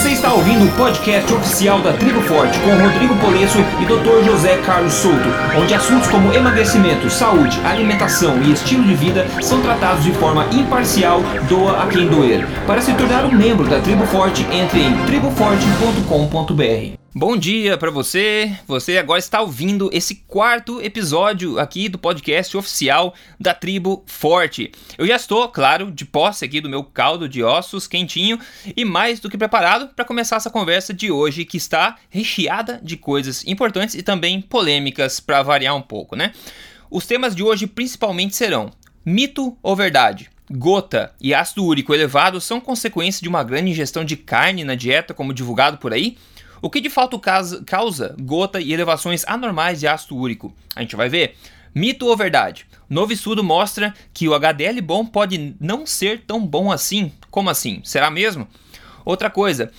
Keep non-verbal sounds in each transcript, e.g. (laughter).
Você está ouvindo o podcast oficial da Tribo Forte com Rodrigo Polesso e Dr. José Carlos Souto, onde assuntos como emagrecimento, saúde, alimentação e estilo de vida são tratados de forma imparcial, doa a quem doer. Para se tornar um membro da Tribo Forte, entre em triboforte.com.br. Bom dia para você. Você agora está ouvindo esse quarto episódio aqui do podcast oficial da Tribo Forte. Eu já estou, claro, de posse aqui do meu caldo de ossos quentinho e mais do que preparado para começar essa conversa de hoje que está recheada de coisas importantes e também polêmicas para variar um pouco, né? Os temas de hoje principalmente serão mito ou verdade. Gota e ácido úrico elevado são consequência de uma grande ingestão de carne na dieta, como divulgado por aí? O que de fato causa gota e elevações anormais de ácido úrico? A gente vai ver. Mito ou verdade? Novo estudo mostra que o HDL bom pode não ser tão bom assim. Como assim? Será mesmo? Outra coisa,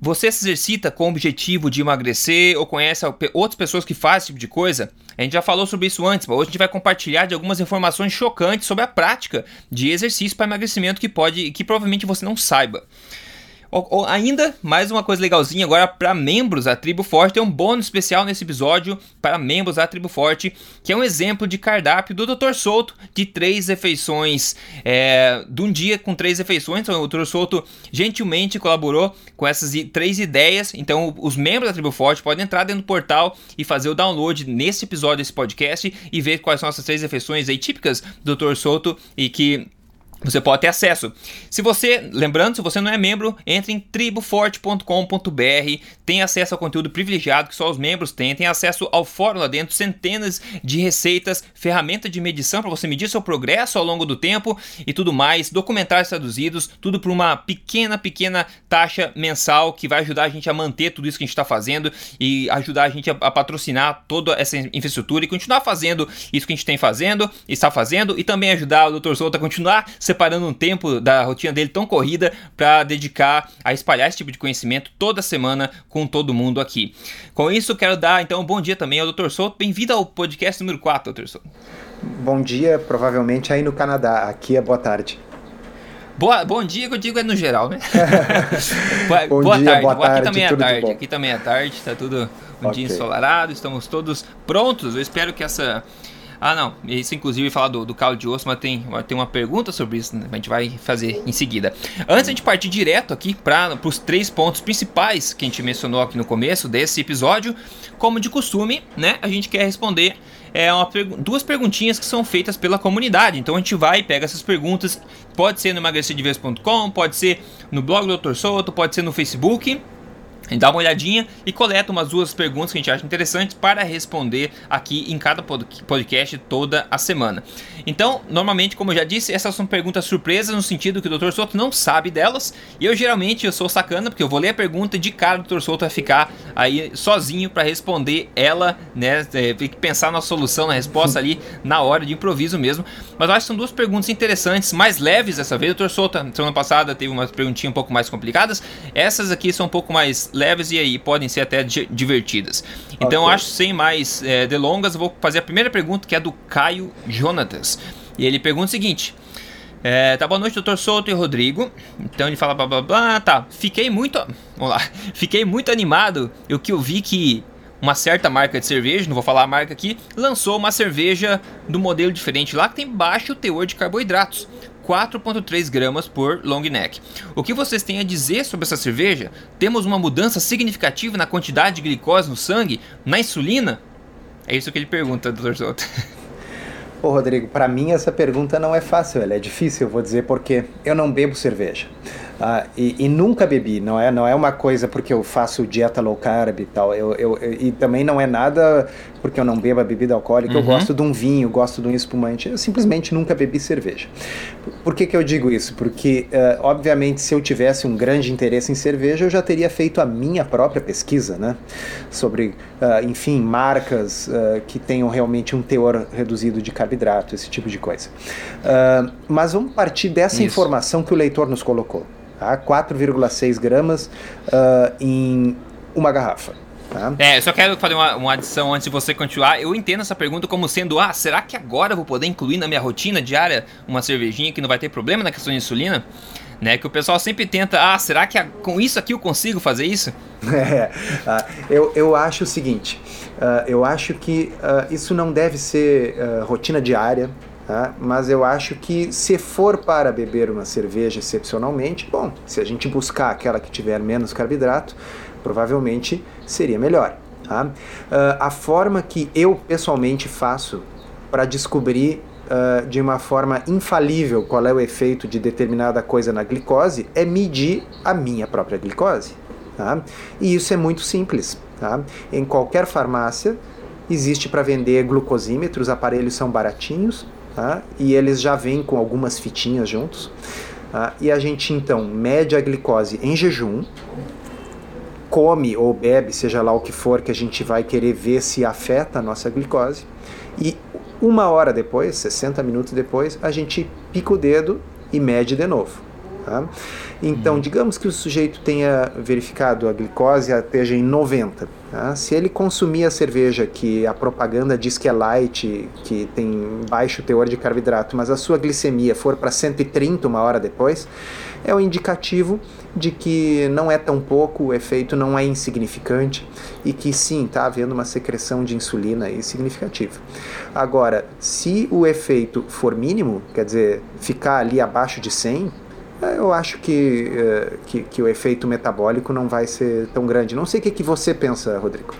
você se exercita com o objetivo de emagrecer ou conhece outras pessoas que fazem esse tipo de coisa? A gente já falou sobre isso antes, mas hoje a gente vai compartilhar de algumas informações chocantes sobre a prática de exercício para emagrecimento que pode, que provavelmente você não saiba. Ainda, mais uma coisa legalzinha agora para membros da Tribo Forte, tem um bônus especial nesse episódio para membros da Tribo Forte, que é um exemplo de cardápio do Dr. Souto de três refeições, é, de um dia com três refeições. Então, o Dr. Souto gentilmente colaborou com essas três ideias. Então, os membros da Tribo Forte podem entrar dentro do portal e fazer o download nesse episódio desse podcast e ver quais são essas três refeições aí típicas do Dr. Souto e que você pode ter acesso. Se você, lembrando, se você não é membro, entre em triboforte.com.br, tem acesso ao conteúdo privilegiado que só os membros têm, tem acesso ao fórum lá dentro, centenas de receitas, ferramenta de medição para você medir seu progresso ao longo do tempo e tudo mais, documentários traduzidos, tudo por uma pequena, pequena taxa mensal que vai ajudar a gente a manter tudo isso que a gente está fazendo e ajudar a gente a, a patrocinar toda essa infraestrutura e continuar fazendo isso que a gente tem fazendo, está fazendo e também ajudar o Dr. Souto a continuar separando um tempo da rotina dele tão corrida para dedicar a espalhar esse tipo de conhecimento toda semana com todo mundo aqui. Com isso, quero dar então um bom dia também ao Dr. Souto. Bem-vindo ao podcast número 4, Dr. Souto. Bom dia, provavelmente aí no Canadá. Aqui é boa tarde. Boa, bom dia, que eu digo é no geral, né? (laughs) bom boa dia, tarde. Boa tarde. Aqui também é tarde. Aqui também é tarde, tá tudo um okay. dia ensolarado, estamos todos prontos. Eu espero que essa ah, não. Isso, inclusive, falar do, do caldo de osso, mas tem, tem uma pergunta sobre isso, né? a gente vai fazer em seguida. Antes de a gente partir direto aqui para os três pontos principais que a gente mencionou aqui no começo desse episódio, como de costume, né? A gente quer responder é uma, duas perguntinhas que são feitas pela comunidade. Então a gente vai e pega essas perguntas. Pode ser no emagrecerdeves.com, pode ser no blog do Dr. Souto, pode ser no Facebook gente dá uma olhadinha e coleta umas duas perguntas que a gente acha interessantes para responder aqui em cada podcast toda a semana. Então, normalmente, como eu já disse, essas são perguntas surpresas no sentido que o Dr. Souto não sabe delas. E eu geralmente eu sou sacana porque eu vou ler a pergunta e de cara o Dr. Souto vai ficar aí sozinho para responder ela, né? É, tem que pensar na solução, na resposta ali na hora de improviso mesmo. Mas eu acho que são duas perguntas interessantes, mais leves dessa vez. O Dr. Souto, semana passada teve umas perguntinhas um pouco mais complicadas. Essas aqui são um pouco mais leves e aí podem ser até divertidas. Então, okay. acho sem mais é, delongas, vou fazer a primeira pergunta que é do Caio Jonatas. E ele pergunta o seguinte: é, tá, boa noite, doutor Souto e Rodrigo. Então ele fala blá blá blá, tá. Fiquei muito. Vamos lá. (laughs) Fiquei muito animado. Eu que eu vi que uma certa marca de cerveja, não vou falar a marca aqui, lançou uma cerveja do modelo diferente lá que tem baixo teor de carboidratos. 4,3 gramas por long neck. O que vocês têm a dizer sobre essa cerveja? Temos uma mudança significativa na quantidade de glicose no sangue, na insulina? É isso que ele pergunta, Dr. Souto. (laughs) Ô Rodrigo, para mim essa pergunta não é fácil, ela é difícil, eu vou dizer porque eu não bebo cerveja. Ah, e, e, nunca bebi, não é, não é uma coisa porque eu faço dieta low carb e tal. Eu, eu, eu e também não é nada porque eu não bebo a bebida alcoólica. Uhum. Eu gosto de um vinho, gosto de um espumante. Eu simplesmente nunca bebi cerveja. Por que, que eu digo isso? Porque, uh, obviamente, se eu tivesse um grande interesse em cerveja, eu já teria feito a minha própria pesquisa, né? Sobre, uh, enfim, marcas uh, que tenham realmente um teor reduzido de carboidrato, esse tipo de coisa. mas vamos partir dessa isso. informação que o leitor nos colocou tá? 4,6 gramas uh, em uma garrafa. Tá? É, eu só quero fazer uma, uma, adição antes de você continuar. Eu entendo essa pergunta como sendo: ah, será que agora eu vou poder incluir na minha rotina diária uma cervejinha que não vai ter problema na questão de insulina? né? Que o pessoal sempre tenta, ah, será que com isso aqui eu consigo fazer isso? (laughs) É, uh, eu, eu acho o seguinte, uh, eu acho que uh, isso não deve ser rotina diária, tá? mas eu acho que se for para beber uma cerveja excepcionalmente, bom, se a gente buscar aquela que tiver menos carboidrato, provavelmente seria melhor. Tá? a forma que eu pessoalmente faço para descobrir uh, de uma forma infalível qual é o efeito de determinada coisa na glicose é medir a minha própria glicose. Tá? E isso é muito simples. Tá? Em qualquer farmácia existe para vender glucosímetros, os aparelhos são baratinhos tá? e eles já vêm com algumas fitinhas juntos. Tá? E a gente então mede a glicose em jejum, come ou bebe, seja lá o que for, que a gente vai querer ver se afeta a nossa glicose. E uma hora depois, 60 minutos depois, a gente pica o dedo e mede de novo. Tá? Então, uhum. digamos que o sujeito tenha verificado a glicose esteja em 90. Tá? Se ele consumir a cerveja que a propaganda diz que é light, que tem baixo teor de carboidrato, mas a sua glicemia for para 130 uma hora depois, é um indicativo de que não é tão pouco, o efeito não é insignificante e que sim, está havendo uma secreção de insulina aí significativa. Agora, se o efeito for mínimo, quer dizer, ficar ali abaixo de 100, eu acho que, eh, que, que, o efeito metabólico não vai ser tão grande. Não sei o que, que você pensa, Rodrigo.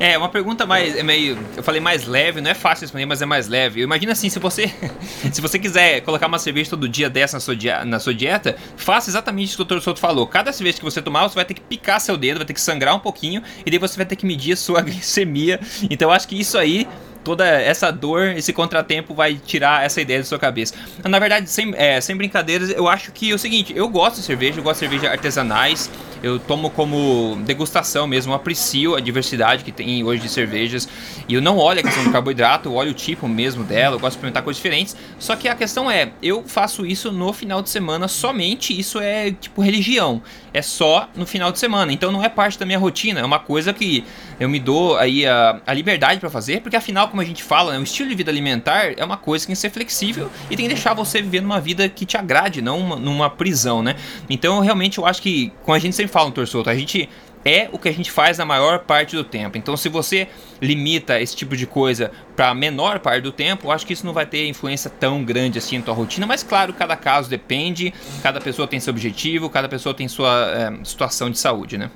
É, uma pergunta mais. É meio. Eu falei mais leve, não é fácil responder, mas é mais leve. Imagina assim, se você. (laughs) se você quiser colocar uma cerveja todo dia dessa na sua, na sua dieta, faça exatamente o que o Dr. Souto falou. Cada cerveja que você tomar, você vai ter que picar seu dedo, vai ter que sangrar um pouquinho, e daí você vai ter que medir a sua (laughs) glicemia. Então eu acho que isso aí toda essa dor, esse contratempo vai tirar essa ideia da sua cabeça. Na verdade, sem, é, sem brincadeiras, eu acho que é o seguinte, eu gosto de cerveja, eu gosto de cerveja artesanais, eu tomo como degustação mesmo, aprecio a diversidade que tem hoje de cervejas, e eu não olho a questão do carboidrato, eu olho o tipo mesmo dela, eu gosto de experimentar coisas diferentes, só que a questão é, eu faço isso no final de semana somente, isso é tipo religião, é só no final de semana, então não é parte da minha rotina, é uma coisa que eu me dou aí a, a liberdade para fazer, porque afinal, como a gente fala, né, o estilo de vida alimentar é uma coisa que tem que ser flexível e tem que deixar você viver numa vida que te agrade, não uma, numa prisão, né? Então, realmente, eu acho que, como a gente sempre fala no Torçoto, a gente é o que a gente faz na maior parte do tempo. Então, se você limita esse tipo de coisa para a menor parte do tempo, eu acho que isso não vai ter influência tão grande assim na tua rotina. Mas, claro, cada caso depende, cada pessoa tem seu objetivo, cada pessoa tem sua é, situação de saúde, né?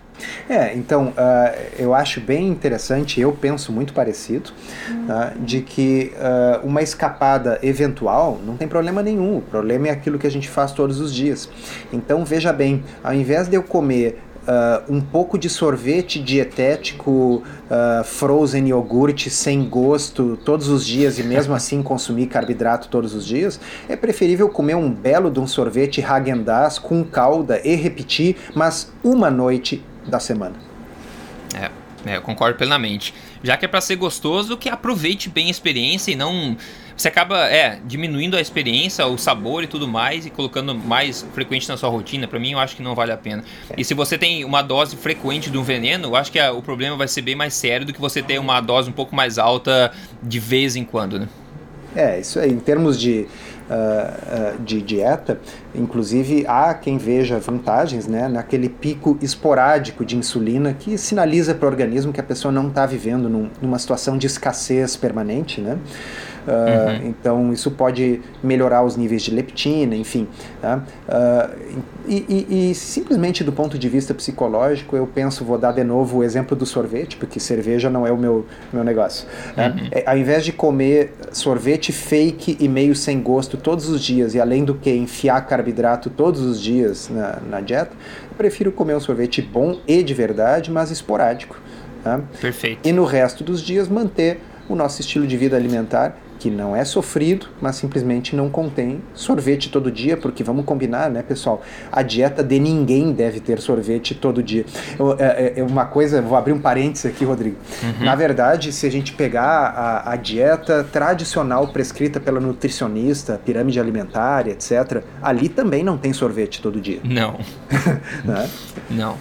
É, então, uh, eu acho bem interessante, eu penso muito parecido, uh, de que uh, uma escapada eventual não tem problema nenhum, o problema é aquilo que a gente faz todos os dias. Então, veja bem, ao invés de eu comer Uh, um pouco de sorvete dietético, uh, frozen iogurte sem gosto todos os dias e mesmo (laughs) assim consumir carboidrato todos os dias, é preferível comer um belo de um sorvete Häagen-Dazs com calda e repetir, mas uma noite da semana. É, é eu concordo plenamente. Já que é para ser gostoso, que aproveite bem a experiência e não você acaba é, diminuindo a experiência, o sabor e tudo mais e colocando mais frequente na sua rotina. Para mim, eu acho que não vale a pena. É. E se você tem uma dose frequente de um veneno, eu acho que a, o problema vai ser bem mais sério do que você ter uma dose um pouco mais alta de vez em quando, né? É, isso aí. Em termos de, uh, uh, de dieta, inclusive há quem veja vantagens né, naquele pico esporádico de insulina que sinaliza para o organismo que a pessoa não está vivendo num, numa situação de escassez permanente, né? Uh, Então, isso pode melhorar os níveis de leptina, enfim. Tá? Uh, e, e, e, simplesmente do ponto de vista psicológico, eu penso, vou dar de novo o exemplo do sorvete, porque cerveja não é o meu, meu negócio. Né? Uhum. É, ao invés de comer sorvete fake e meio sem gosto todos os dias, e além do que enfiar carboidrato todos os dias na, na dieta, eu prefiro comer um sorvete bom e de verdade, mas esporádico. Tá? Perfeito. E no resto dos dias manter o nosso estilo de vida alimentar que não é sofrido, mas simplesmente não contém sorvete todo dia, porque vamos combinar, né, pessoal? A dieta de ninguém deve ter sorvete todo dia. Eu, é, é uma coisa, vou abrir um parênteses aqui, Rodrigo. Uhum. Na verdade, se a gente pegar a, a dieta tradicional prescrita pela nutricionista, pirâmide alimentar, etc., ali também não tem sorvete todo dia. (laughs) Não. (laughs) né? Não.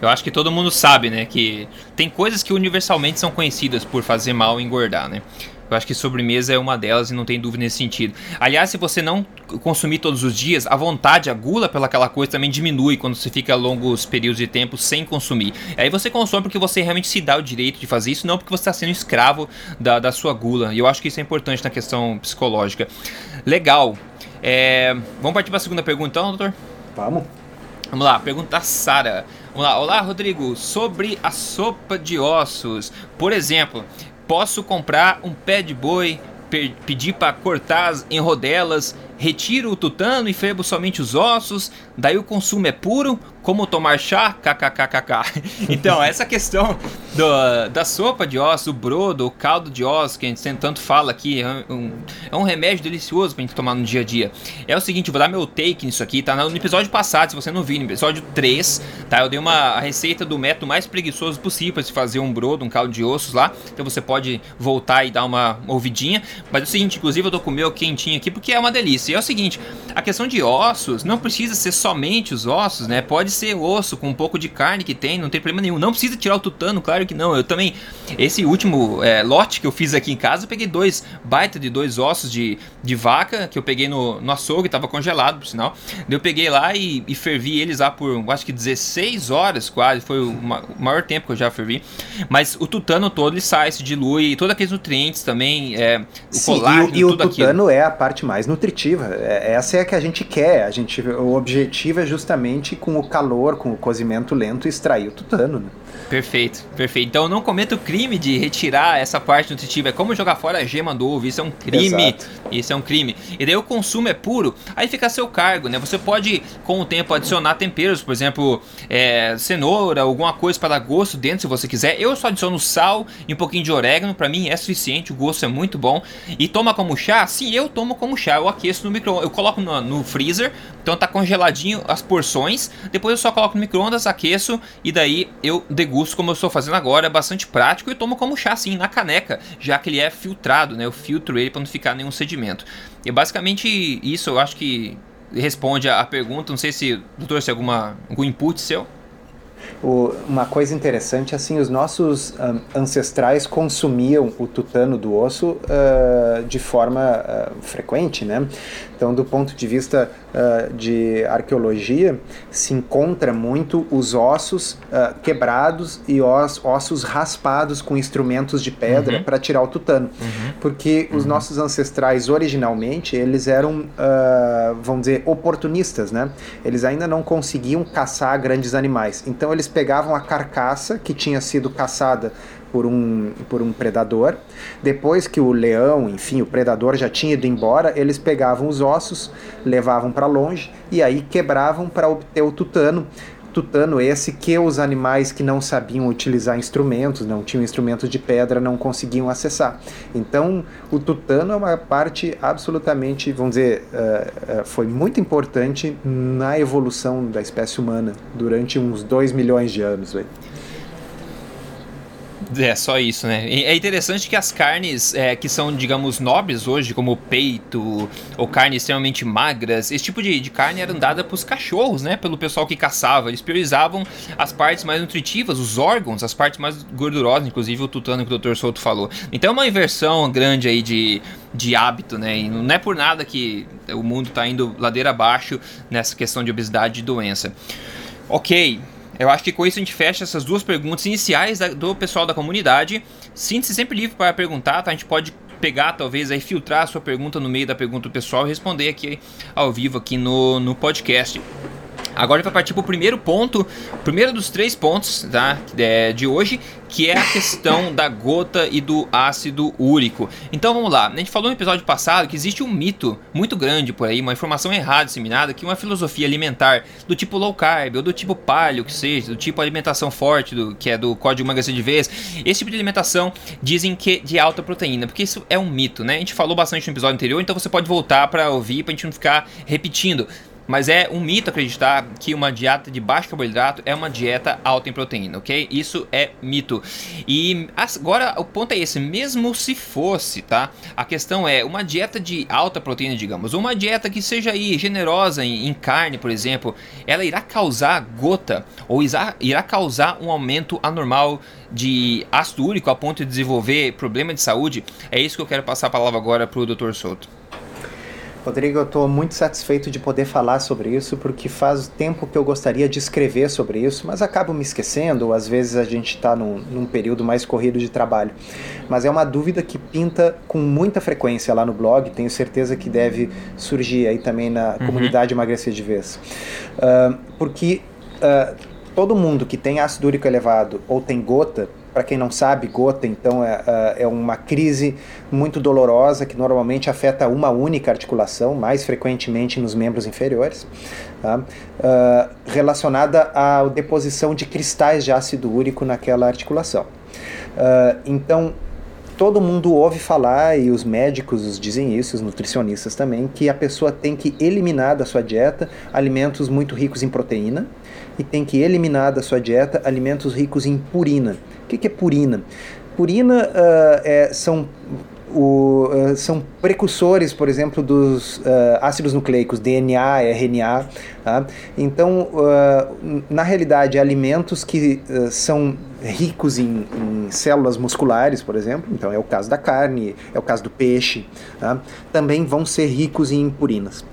Eu acho que todo mundo sabe, né, que tem coisas que universalmente são conhecidas por fazer mal e engordar, né? Eu acho que sobremesa é uma delas e não tem dúvida nesse sentido. Aliás, se você não consumir todos os dias, a vontade, a gula pelaquela coisa também diminui quando você fica longos períodos de tempo sem consumir. Aí você consome porque você realmente se dá o direito de fazer isso, não porque você está sendo escravo da, da sua gula. E eu acho que isso é importante na questão psicológica. Legal. É, vamos partir para a segunda pergunta, então, doutor? Vamos. Vamos lá, pergunta Sara. Vamos lá. Olá, Rodrigo. Sobre a sopa de ossos. Por exemplo, posso comprar um pé de boi, pedir para cortar em rodelas, retiro o tutano e febo somente os ossos, daí o consumo é puro como tomar chá? KKKKK. (laughs) Então, essa questão do, da sopa de ossos, o brodo, o caldo de ossos, que a gente tanto fala aqui, é um, é um remédio delicioso pra gente tomar no dia a dia. É o seguinte, eu vou dar meu take nisso aqui, tá? No episódio passado, se você não viu, no episódio 3, tá? Eu dei uma receita do método mais preguiçoso possível para se fazer um brodo, um caldo de ossos lá. Então você pode voltar e dar uma ouvidinha. Mas é o seguinte, inclusive eu tô com o meu quentinho aqui porque é uma delícia. E é o seguinte, a questão de ossos não precisa ser somente os ossos, né? Pode ser osso com um pouco de carne que tem, não tem problema nenhum. Não precisa tirar o tutano, claro que não. Eu também, esse último é, lote que eu fiz aqui em casa, eu peguei dois baita de dois ossos de, de vaca que eu peguei no, no açougue, tava congelado, por sinal. Eu peguei lá e, e fervi eles lá por acho que 16 horas quase, foi o, o, maior tempo que eu já fervi. Mas o tutano todo ele sai, se dilui, e todos aqueles nutrientes também, é, o Sim, colágeno, e, e o tutano aquilo. é a parte mais nutritiva. É, essa é a que a gente quer. A gente, o objetivo é justamente com o calor, com o cozimento lento, extrair o tutano. Né? Perfeito, perfeito. Então não cometa o crime de retirar essa parte nutritiva. É como jogar fora a gema do ovo. Isso é um crime. Exato. Isso é um crime. E daí o consumo é puro, aí fica a seu cargo, né? Você pode, com o tempo, adicionar temperos, por exemplo, é, cenoura, alguma coisa para dar gosto dentro, se você quiser. Eu só adiciono sal e um pouquinho de orégano. Para mim é suficiente, o gosto é muito bom. E toma como chá? Sim, eu tomo como chá. Eu aqueço no micro Eu coloco no, no freezer, então tá congeladinho as porções. Depois eu só coloco no micro-ondas, aqueço e daí eu degusto como eu estou fazendo agora. É bastante prático e tomo como chá assim, na caneca, já que ele é filtrado, né? Eu filtro ele para não ficar nenhum sedimento. E basicamente isso eu acho que responde a pergunta. Não sei se, doutor, se alguma, algum input seu. Uma coisa interessante, assim, os nossos um, ancestrais consumiam o tutano do osso uh, de forma uh, frequente, né? Então, do ponto de vista uh, de arqueologia, se encontra muito os ossos quebrados e os, ossos raspados com instrumentos de pedra uhum. para tirar o tutano, uhum. porque os uhum. nossos ancestrais originalmente eles eram, vamos dizer, oportunistas, né? Eles ainda não conseguiam caçar grandes animais, então eles pegavam a carcaça que tinha sido caçada por um, por um predador. Depois que o leão, enfim, o predador já tinha ido embora, eles pegavam os ossos, levavam para longe e aí quebravam para obter o tutano. Tutano esse que os animais que não sabiam utilizar instrumentos, não tinham instrumentos de pedra, não conseguiam acessar. Então, o tutano é uma parte absolutamente, vamos dizer, uh, uh, foi muito importante na evolução da espécie humana durante uns 2 milhões de anos. Véio. É, só isso, né? É interessante que as carnes é, que são, digamos, nobres hoje, como peito ou carnes extremamente magras, esse tipo de, de carne era dada para os cachorros, né? Pelo pessoal que caçava. Eles priorizavam as partes mais nutritivas, os órgãos, as partes mais gordurosas, inclusive o tutano que o Dr. Souto falou. Então é uma inversão grande aí de, de hábito, né? E não é por nada que o mundo está indo ladeira abaixo nessa questão de obesidade e doença. Ok, eu acho que com isso a gente fecha essas duas perguntas iniciais do pessoal da comunidade. Sinta-se sempre livre para perguntar, tá? A gente pode pegar, talvez, aí filtrar a sua pergunta no meio da pergunta do pessoal e responder aqui ao vivo aqui no, no podcast. Agora vai partir para o primeiro ponto, primeiro dos três pontos tá, é, de hoje, que é a questão (laughs) da gota e do ácido úrico. Então vamos lá, a gente falou no episódio passado que existe um mito muito grande por aí, uma informação errada disseminada, que uma filosofia alimentar do tipo low carb ou do tipo paleo, que seja, do tipo alimentação forte, do, que é do código emagrecer de vez, esse tipo de alimentação dizem que de alta proteína, porque isso é um mito, né? A gente falou bastante no episódio anterior, então você pode voltar para ouvir para a gente não ficar repetindo. Mas é um mito acreditar que uma dieta de baixo carboidrato é uma dieta alta em proteína, ok? Isso é mito. E agora o ponto é esse, mesmo se fosse, tá? A questão é uma dieta de alta proteína, digamos, uma dieta que seja aí generosa em, em carne, por exemplo, ela irá causar gota ou irá, irá causar um aumento anormal de ácido úrico a ponto de desenvolver problema de saúde? É isso que eu quero passar a palavra agora para o Dr. Souto. Rodrigo, eu estou muito satisfeito de poder falar sobre isso, porque faz tempo que eu gostaria de escrever sobre isso, mas acabo me esquecendo, ou às vezes a gente está num, num, período mais corrido de trabalho. Mas é uma dúvida que pinta com muita frequência lá no blog, tenho certeza que deve surgir aí também na uhum. comunidade Emagrecer de Vez. Uh, porque uh, todo mundo que tem ácido úrico elevado ou tem gota, para quem não sabe, gota então é, é, é uma crise muito dolorosa que normalmente afeta uma única articulação, mais frequentemente nos membros inferiores, tá? uh, relacionada à deposição de cristais de ácido úrico naquela articulação. Uh, então, todo mundo ouve falar, e os médicos dizem isso, os nutricionistas também, que a pessoa tem que eliminar da sua dieta alimentos muito ricos em proteína e tem que eliminar da sua dieta alimentos ricos em purina. O que, que é purina? Purina uh, é, são o, uh, são precursores, por exemplo, dos uh, ácidos nucleicos, DNA, RNA. Tá? Então, uh, na realidade, alimentos que são ricos em, em, células musculares, por exemplo, então é o caso da carne, é o caso do peixe, tá? também vão ser ricos em purinas.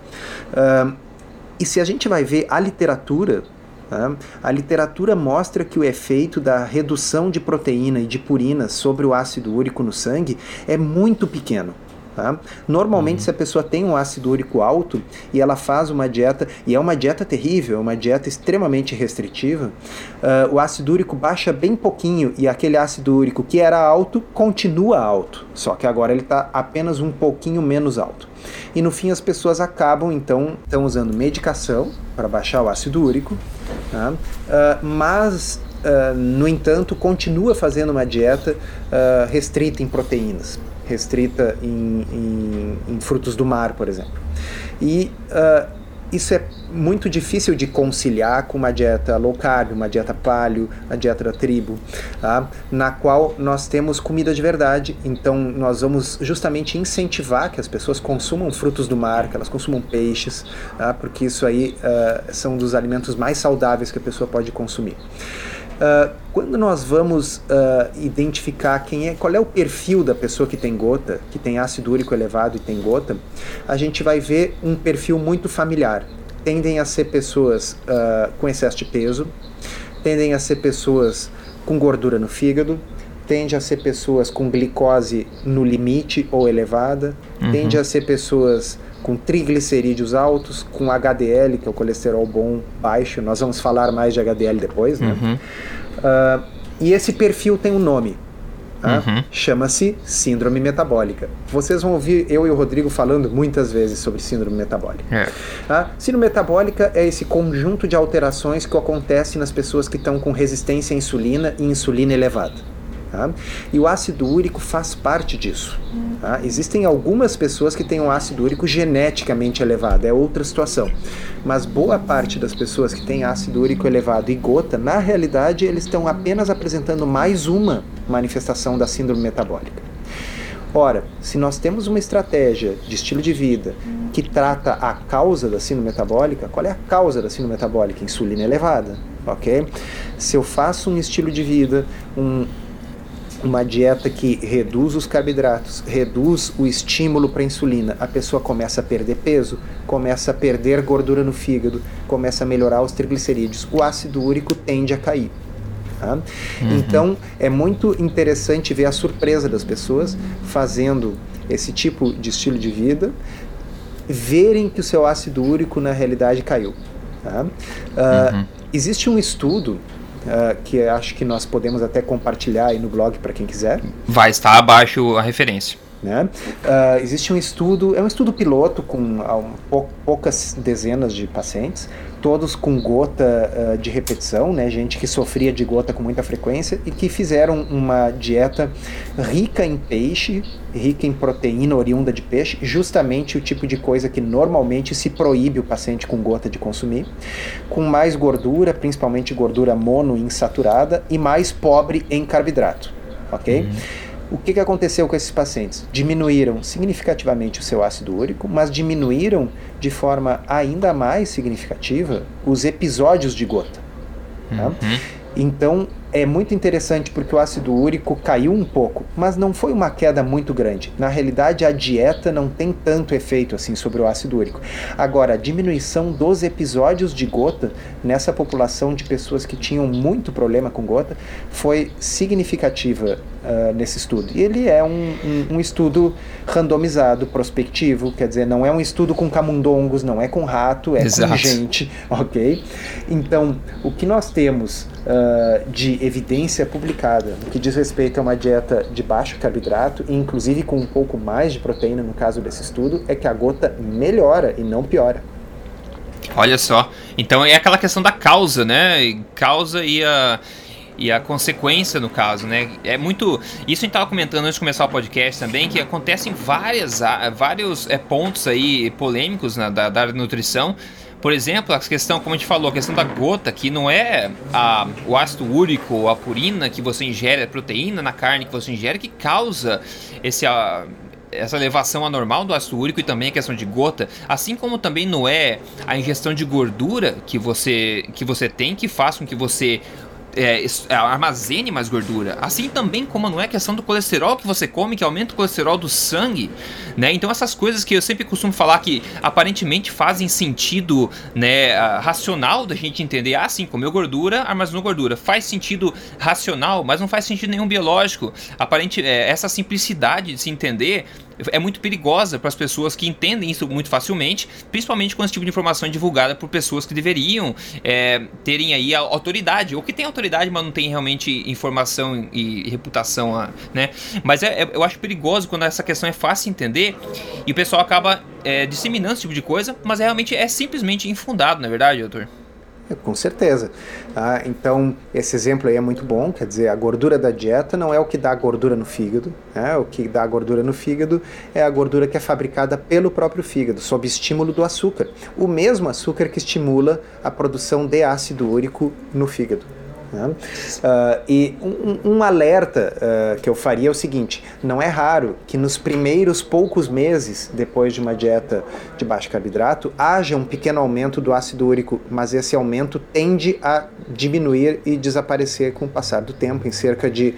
e se a gente vai ver a literatura Tá? A literatura mostra que o efeito da redução de proteína e de purina sobre o ácido úrico no sangue é muito pequeno. Tá? Normalmente, uhum. se a pessoa tem um ácido úrico alto e ela faz uma dieta, e é uma dieta terrível, é uma dieta extremamente restritiva, uh, o ácido úrico baixa bem pouquinho e aquele ácido úrico que era alto continua alto, só que agora ele está apenas um pouquinho menos alto. E no fim, as pessoas acabam então estão usando medicação para baixar o ácido úrico, tá? uh, mas Uh, no entanto, continua fazendo uma dieta restrita em proteínas restrita em, em, em frutos do mar, por exemplo. E uh, isso é muito difícil de conciliar com uma dieta low carb, uma dieta paleo, a dieta da tribo, tá? na qual nós temos comida de verdade. Então, nós vamos justamente incentivar que as pessoas consumam frutos do mar, que elas consumam peixes, tá? porque isso aí uh, são dos alimentos mais saudáveis que a pessoa pode consumir. Uh, quando nós vamos uh, identificar quem é, qual é o perfil da pessoa que tem gota, que tem ácido úrico elevado e tem gota, a gente vai ver um perfil muito familiar. Tendem a ser pessoas uh, com excesso de peso, tendem a ser pessoas com gordura no fígado, tende a ser pessoas com glicose no limite ou elevada, uhum. tende a ser pessoas com triglicerídeos altos, com HDL, que é o colesterol bom, baixo. Nós vamos falar mais de HDL depois, né? Uhum. Uh, e esse perfil tem um nome. Tá? Uhum. Chama-se síndrome metabólica. Vocês vão ouvir eu e o Rodrigo falando muitas vezes sobre síndrome metabólica. É. Tá? Síndrome metabólica é esse conjunto de alterações que acontece nas pessoas que estão com resistência à insulina e insulina elevada. Tá? E o ácido úrico faz parte disso. Tá? Existem algumas pessoas que têm um ácido úrico geneticamente elevado, é outra situação. Mas boa parte das pessoas que têm ácido úrico elevado e gota, na realidade, eles estão apenas apresentando mais uma manifestação da síndrome metabólica. Ora, se nós temos uma estratégia de estilo de vida que trata a causa da síndrome metabólica, qual é a causa da síndrome metabólica? Insulina elevada, ok? Se eu faço um estilo de vida, um, uma dieta que reduz os carboidratos, reduz o estímulo para a insulina, a pessoa começa a perder peso, começa a perder gordura no fígado, começa a melhorar os triglicerídeos, o ácido úrico tende a cair. Tá? Uhum. Então é muito interessante ver a surpresa das pessoas fazendo esse tipo de estilo de vida, verem que o seu ácido úrico na realidade caiu. Tá? Uh, uhum. Existe um estudo uh, que acho que nós podemos até compartilhar aí no blog para quem quiser. Vai estar abaixo a referência. Né? Uh, existe um estudo, é um estudo piloto com um, poucas dezenas de pacientes, todos com gota uh, de repetição, né? gente que sofria de gota com muita frequência e que fizeram uma dieta rica em peixe, rica em proteína oriunda de peixe, justamente o tipo de coisa que normalmente se proíbe o paciente com gota de consumir, com mais gordura, principalmente gordura monoinsaturada e mais pobre em carboidrato, ok? Uhum. O que, que aconteceu com esses pacientes? Diminuíram significativamente o seu ácido úrico, mas diminuíram de forma ainda mais significativa os episódios de gota. Tá? Uhum. Então, é muito interessante porque o ácido úrico caiu um pouco, mas não foi uma queda muito grande. Na realidade, a dieta não tem tanto efeito assim sobre o ácido úrico. Agora, a diminuição dos episódios de gota nessa população de pessoas que tinham muito problema com gota foi significativa uh, nesse estudo. E ele é um, um, um, estudo randomizado, prospectivo, quer dizer, não é um estudo com camundongos, não é com rato, é Exato. com gente, (laughs) ok? Então, o que nós temos uh, de evidência publicada no que diz respeito a uma dieta de baixo carboidrato, e inclusive com um pouco mais de proteína no caso desse estudo, é que a gota melhora e não piora. Olha só. Então é aquela questão da causa, né? Causa e a e a consequência no caso, né? É muito. Isso a gente estava comentando antes de começar o podcast também, que acontecem várias, vários é, pontos aí polêmicos na, da, da nutrição por exemplo, a questão, como a gente falou, a questão da gota, que não é a, o ácido úrico, a purina que você ingere, a proteína na carne que você ingere, que causa esse, a, essa elevação anormal do ácido úrico e também a questão de gota, assim como também não é a ingestão de gordura que você, que você tem que faz com que você é, é, armazene mais gordura. Assim também como não é questão do colesterol que você come, que aumenta o colesterol do sangue, né? Então essas coisas que eu sempre costumo falar que aparentemente fazem sentido, né, racional da gente entender, ah, sim, comeu gordura, armazenou gordura. Faz sentido racional, mas não faz sentido nenhum biológico. Aparente, é, essa simplicidade de se entender é muito perigosa para as pessoas que entendem isso muito facilmente, principalmente quando esse tipo de informação é divulgada por pessoas que deveriam é, terem aí a autoridade, ou que tem autoridade, mas não tem realmente informação e reputação, né? Mas é, é, eu acho perigoso quando essa questão é fácil de entender e o pessoal acaba é, disseminando esse tipo de coisa, mas realmente é simplesmente infundado, na é verdade, doutor? Com certeza. Ah, então, esse exemplo aí é muito bom, quer dizer, a gordura da dieta não é o que dá gordura no fígado, né? o que dá gordura no fígado é a gordura que é fabricada pelo próprio fígado, sob estímulo do açúcar. O mesmo açúcar que estimula a produção de ácido úrico no fígado. Né? Uh, e um, um alerta uh, que eu faria é o seguinte: não é raro que nos primeiros poucos meses depois de uma dieta de baixo carboidrato haja um pequeno aumento do ácido úrico, mas esse aumento tende a diminuir e desaparecer com o passar do tempo, em cerca de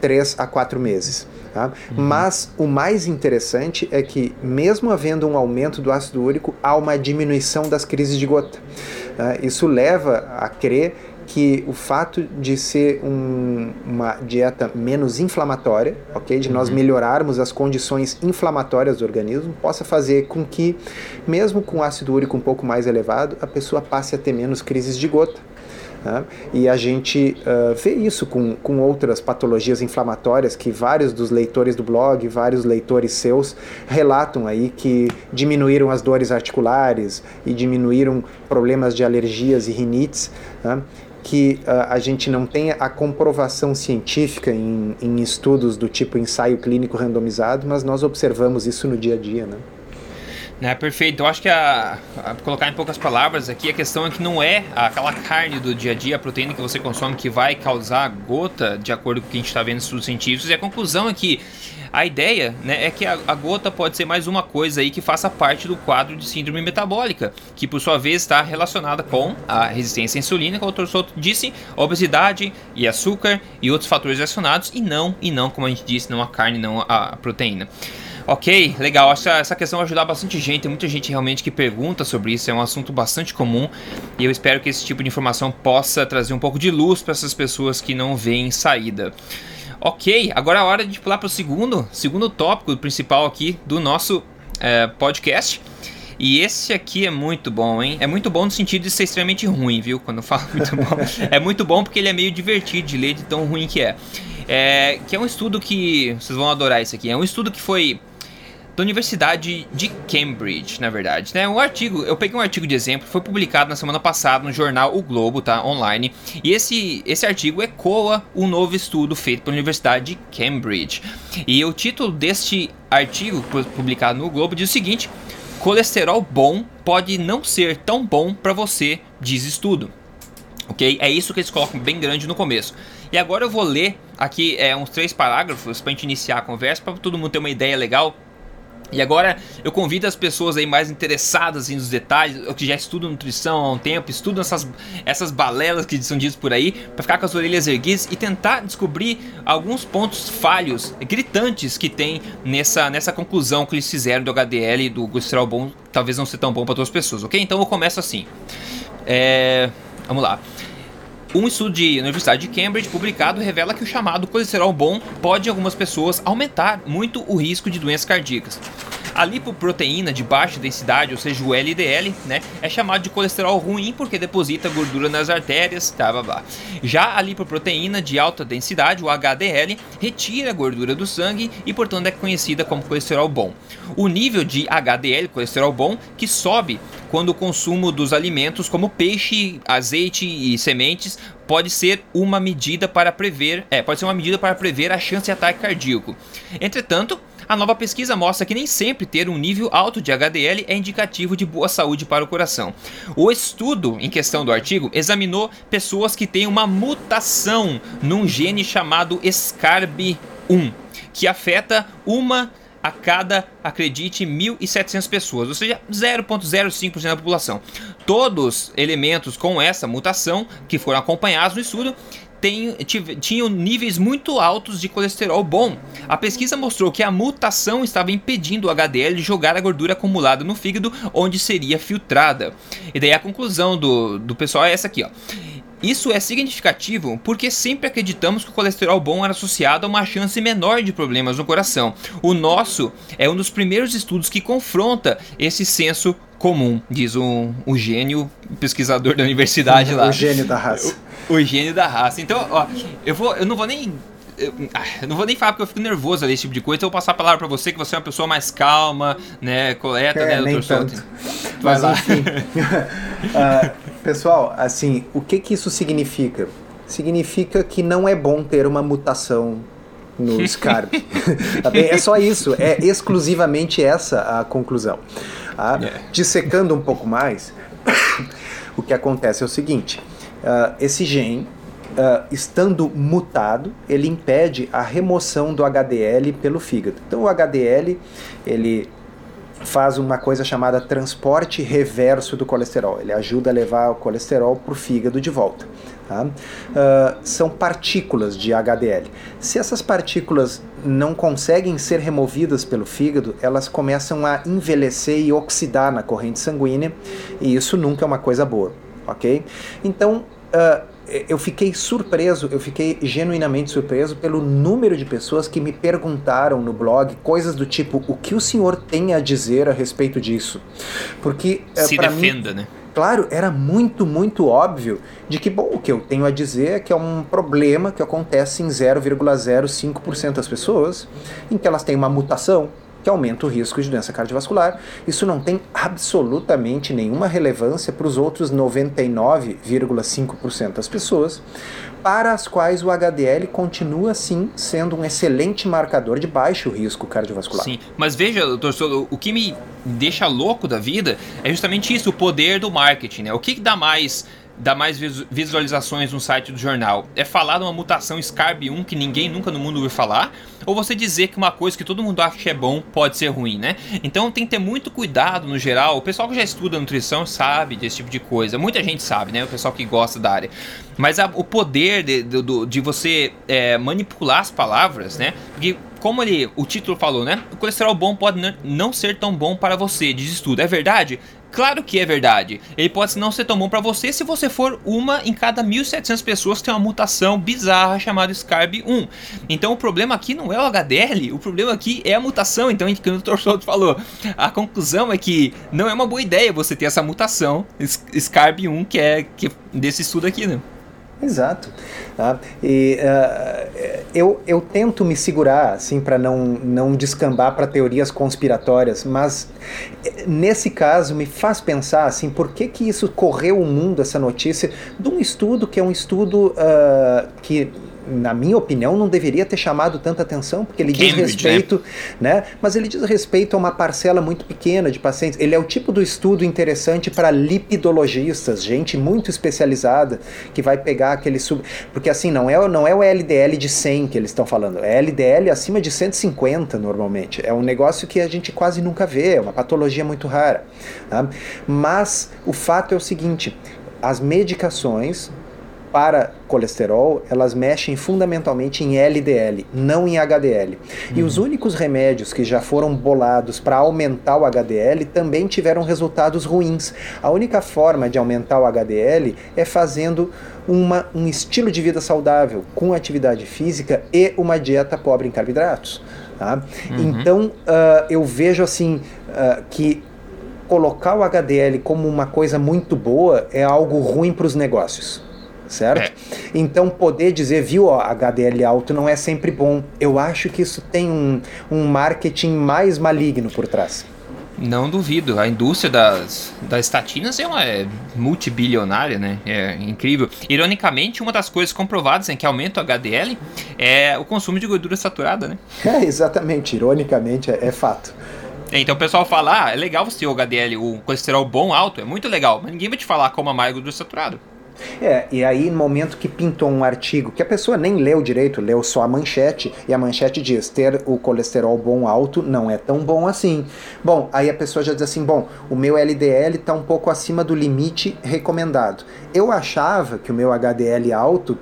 3 a 4 meses. Tá? Uhum. Mas o mais interessante é que, mesmo havendo um aumento do ácido úrico, há uma diminuição das crises de gota. Uh, isso leva a crer que o fato de ser um, uma dieta menos inflamatória, ok, de nós uhum. melhorarmos as condições inflamatórias do organismo, possa fazer com que, mesmo com ácido úrico um pouco mais elevado, a pessoa passe a ter menos crises de gota. Né? E a gente uh, vê isso com, com outras patologias inflamatórias que vários dos leitores do blog, vários leitores seus relatam aí que diminuíram as dores articulares e diminuíram problemas de alergias e rinites. Né? Que uh, a gente não tenha a comprovação científica em, em, estudos do tipo ensaio clínico randomizado, mas nós observamos isso no dia a dia, né? É, perfeito. Eu acho que a, a, colocar em poucas palavras aqui, a questão é que não é aquela carne do dia a dia, a proteína que você consome que vai causar gota, de acordo com o que a gente está vendo nos estudos científicos. E a conclusão é que a ideia né, é que a, a, gota pode ser mais uma coisa aí que faça parte do quadro de síndrome metabólica, que por sua vez está relacionada com a resistência à insulina, como o Dr. Souto disse, obesidade e açúcar e outros fatores relacionados, e não, e não, como a gente disse, não a carne, não a proteína. Ok, legal. Acho que essa questão vai ajudar bastante gente. Tem muita gente realmente que pergunta sobre isso. É um assunto bastante comum. E eu espero que esse tipo de informação possa trazer um pouco de luz para essas pessoas que não veem saída. Ok, agora é hora de pular para o segundo, segundo tópico principal aqui do nosso é, podcast. E esse aqui é muito bom, hein? É muito bom no sentido de ser extremamente ruim, viu? Quando eu falo (laughs) muito bom. é muito bom porque ele é meio divertido de ler de tão ruim que é. é. Que é um estudo que. Vocês vão adorar isso aqui. É um estudo que foi da Universidade de Cambridge, na verdade, né? Um artigo, eu peguei um artigo de exemplo, foi publicado na semana passada no jornal O Globo, tá? Online. E esse, esse artigo ecoa um novo estudo feito pela Universidade de Cambridge. E o título deste artigo publicado no Globo diz o seguinte: Colesterol bom pode não ser tão bom para você, diz estudo. Ok? É isso que eles colocam bem grande no começo. E agora eu vou ler aqui é, uns três parágrafos para gente iniciar a conversa, para todo mundo ter uma ideia legal e agora eu convido as pessoas aí mais interessadas nos detalhes, que já estudam nutrição há um tempo, estudam essas, essas balelas que são ditas por aí, para ficar com as orelhas erguidas e tentar descobrir alguns pontos falhos, gritantes que tem nessa, nessa conclusão que eles fizeram do HDL do colesterol bom, talvez não ser tão bom para todas as pessoas, ok? Então eu começo assim. É, vamos lá. Um estudo de Universidade de Cambridge publicado revela que o chamado colesterol bom pode em algumas pessoas aumentar muito o risco de doenças cardíacas. A lipoproteína de baixa densidade, ou seja, o LDL, né, é chamado de colesterol ruim porque deposita gordura nas artérias, tá, blá. Já a lipoproteína de alta densidade, o HDL, retira a gordura do sangue e, portanto, é conhecida como colesterol bom. O nível de HDL, colesterol bom, que sobe quando o consumo dos alimentos como peixe, azeite e sementes pode ser uma medida para prever, é, pode ser uma medida para prever a chance de ataque cardíaco. Entretanto, a nova pesquisa mostra que nem sempre ter um nível alto de HDL é indicativo de boa saúde para o coração. O estudo em questão do artigo examinou pessoas que têm uma mutação num gene chamado SCARB1, que afeta uma a cada, acredite, 1.700 pessoas, ou seja, 0,05% da população. Todos elementos com essa mutação que foram acompanhados no estudo tem, tinham níveis muito altos de colesterol bom. A pesquisa mostrou que a mutação estava impedindo o HDL de jogar a gordura acumulada no fígado onde seria filtrada. E daí a conclusão do, do pessoal é essa aqui, ó. Isso é significativo porque sempre acreditamos que o colesterol bom era associado a uma chance menor de problemas no coração. O nosso é um dos primeiros estudos que confronta esse senso comum, diz um, um gênio pesquisador da universidade (laughs) lá. O gênio da raça. O, o gênio da raça. Então, ó, eu, vou, eu não vou nem eu, eu, não vou nem falar porque eu fico nervoso ali, esse tipo de coisa. Então eu vou passar a palavra para você, que você é uma pessoa mais calma, né, coleta, é, né, doutor tanto. Vai Mas, lá. enfim, uh, (laughs) (laughs) pessoal, assim, o que que isso significa? Significa que não é bom ter uma mutação no SCARB. tá é só isso, é exclusivamente essa a conclusão. Tá? Yeah. É. Dissecando um pouco mais, (coughs) o que acontece é o seguinte: uh, esse gene, uh, estando mutado, ele impede a remoção do HDL pelo fígado. Então, o HDL ele faz uma coisa chamada transporte reverso do colesterol. Ele ajuda a levar o colesterol para o fígado de volta. Tá? Uh, são partículas de HDL. Se essas partículas não conseguem ser removidas pelo fígado, elas começam a envelhecer e oxidar na corrente sanguínea, e isso nunca é uma coisa boa, ok? Então, uh, eu fiquei surpreso, eu fiquei genuinamente surpreso pelo número de pessoas que me perguntaram no blog coisas do tipo: o que o senhor tem a dizer a respeito disso? Porque. Eh, Se defenda, mim, né? Claro, era muito, muito óbvio de que, bom, o que eu tenho a dizer é que é um problema que acontece em 0,05% das pessoas, em que elas têm uma mutação, que aumenta o risco de doença cardiovascular. Isso não tem absolutamente nenhuma relevância para os outros 99,5% das pessoas, para as quais o HDL continua sim sendo um excelente marcador de baixo risco cardiovascular. Sim, mas veja, doutor, o que me deixa louco da vida é justamente isso, o poder do marketing, né? O que, que dá mais dá mais visualizações no site do jornal? É falar de uma mutação SCARB1 que ninguém nunca no mundo ouviu falar? Ou você dizer que uma coisa que todo mundo acha que é bom pode ser ruim, né? Então tem que ter muito cuidado no geral. O pessoal que já estuda nutrição sabe desse tipo de coisa. Muita gente sabe, né? O pessoal que gosta da área. Mas a, o poder de, de, de você é, manipular as palavras, né? Porque como ele, o título falou, né? O colesterol bom pode não ser tão bom para você, diz estudo. É verdade? Claro que é verdade. Ele pode não ser tão bom para você se você for uma em cada 1.700 pessoas que tem uma mutação bizarra chamada SCARB1. Então o problema aqui não é o HDL, o problema aqui é a mutação. Então, que o Dr. Falou, a conclusão é que não é uma boa ideia você ter essa mutação SCARB1 que é que, desse estudo aqui, né? Exato. Tá? E uh, eu, eu tento me segurar assim para não, não descambar para teorias conspiratórias, mas eh, nesse caso me faz pensar assim por que, que isso correu o mundo essa notícia de um estudo que é um estudo uh, que na minha opinião, não deveria ter chamado tanta atenção, porque ele Cambridge, diz respeito, né? né? Mas ele diz respeito a uma parcela muito pequena de pacientes. Ele é o tipo do estudo interessante para lipidologistas, gente muito especializada, que vai pegar aquele sub. Porque assim, não é, não é o LDL de 100 que eles estão falando, é LDL acima de 150 normalmente. É um negócio que a gente quase nunca vê, é uma patologia muito rara. Tá? Mas o fato é o seguinte: as medicações para colesterol, elas mexem fundamentalmente em LDL, não em HDL. E os uhum. únicos remédios que já foram bolados para aumentar o HDL também tiveram resultados ruins. A única forma de aumentar o HDL é fazendo uma, um estilo de vida saudável, com atividade física e uma dieta pobre em carboidratos. Tá? Uhum. Então, uh, eu vejo assim uh, que colocar o HDL como uma coisa muito boa é algo ruim para os negócios certo? É. Então poder dizer, viu, ó, HDL alto não é sempre bom. Eu acho que isso tem um, um marketing mais maligno por trás. Não duvido. A indústria das, das estatinas é uma é multibilionária, né? É incrível. Ironicamente, uma das coisas comprovadas em que aumenta o HDL é o consumo de gordura saturada, né? (laughs) É, exatamente. Ironicamente, é, é fato. É, então o pessoal fala, ah, é legal você ter o HDL, o colesterol bom alto, é muito legal, mas ninguém vai te falar como a mais gordura saturada. É, e aí no momento que pintou um artigo que a pessoa nem leu direito, leu só a manchete, e a manchete diz ter o colesterol bom alto não é tão bom assim. Bom, aí a pessoa já diz assim, bom, o meu LDL está um pouco acima do limite recomendado. Eu achava que o meu HDL alto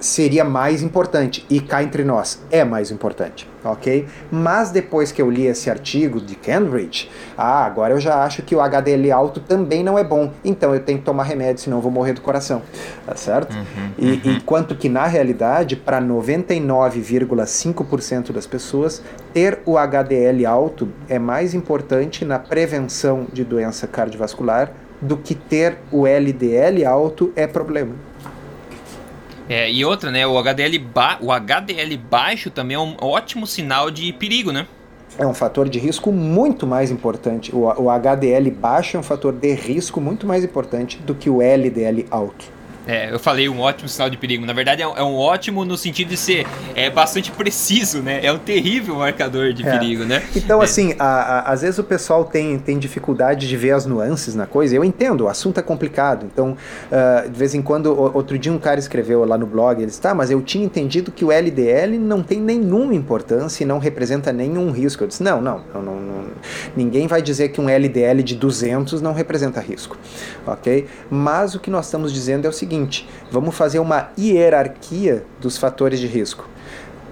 seria mais importante. E cá entre nós, é mais importante, ok? Mas depois que eu li esse artigo de Cambridge, ah, agora eu já acho que o HDL alto também não é bom. Então eu tenho que tomar remédio, senão eu vou morrer do coração. Tá certo? Uhum, e, uhum. Enquanto que na realidade, para 99,5% das pessoas, ter o HDL alto é mais importante na prevenção de doença cardiovascular do que ter o LDL alto é problema. É, e outra, né? O HDL, ba o HDL baixo também é um ótimo sinal de perigo, né? É um fator de risco muito mais importante. O, o HDL baixo é um fator de risco muito mais importante do que o LDL alto. É, eu falei um ótimo sinal de perigo. Na verdade, é um, é um, ótimo no sentido de ser é, bastante preciso, né? É um terrível marcador de é. perigo, né? Então, é. assim, a, a, às vezes o pessoal tem, tem dificuldade de ver as nuances na coisa. Eu entendo, o assunto é complicado. Então, uh, de vez em quando, outro dia um cara escreveu lá no blog, ele disse, tá, mas eu tinha entendido que o LDL não tem nenhuma importância e não representa nenhum risco. Eu disse, não, não, não, não, não ninguém vai dizer que um LDL de 200 não representa risco, ok? Mas o que nós estamos dizendo é o seguinte, seguinte: vamos fazer uma hierarquia dos fatores de risco.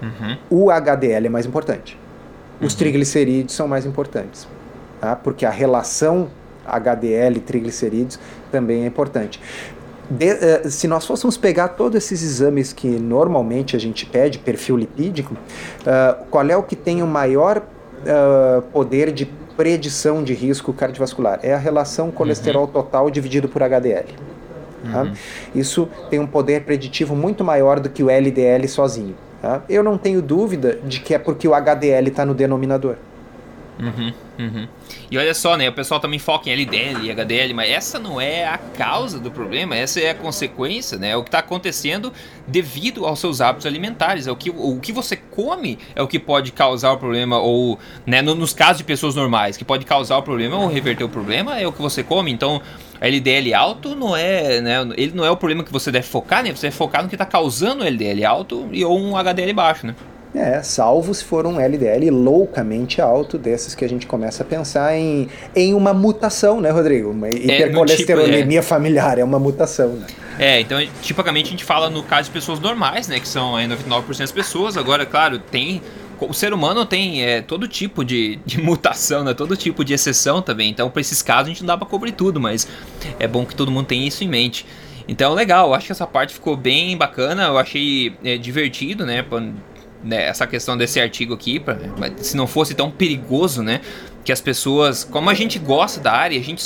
Uhum. O HDL é mais importante. Os uhum. triglicerídeos são mais importantes. Tá? Porque a relação HDL triglicerídeos também é importante. De, uh, se nós fôssemos pegar todos esses exames que normalmente a gente pede, perfil lipídico, uh, qual é o que tem o maior uh, poder de predição de risco cardiovascular? É a relação colesterol uhum. total dividido por HDL. Tá? Isso tem um poder preditivo muito maior do que o LDL sozinho. Tá? Eu não tenho dúvida de que é porque o HDL está no denominador. Uhum, uhum. E olha só, né? O pessoal também foca em LDL e HDL, mas essa não é a causa do problema, essa é a consequência, né? É o que está acontecendo devido aos seus hábitos alimentares. É o que, o que você come é o que pode causar o problema, ou, né, no, nos casos de pessoas normais, que pode causar o problema ou reverter o problema é o que você come. Então, LDL alto não é, né? Ele não é o problema que você deve focar, né? Você deve focar no que está causando o LDL alto e ou um HDL baixo, né? É, salvo se for um LDL loucamente alto, desses que a gente começa a pensar em, em uma mutação, né, Rodrigo? Uma é, hipercolesterolemia tipo, é. familiar, é uma mutação, né? É, então, tipicamente a gente fala no caso de pessoas normais, né, que são 99% das pessoas. Agora, claro, tem o ser humano tem é, todo tipo de, de (laughs) mutação, né? todo tipo de exceção também. Então, para esses casos, a gente não dá para cobrir tudo, mas é bom que todo mundo tenha isso em mente. Então, legal, acho que essa parte ficou bem bacana, eu achei é, divertido, né? Pra, né, essa questão desse artigo aqui, pra, se não fosse tão perigoso, né? Que as pessoas, como a gente gosta da área, a gente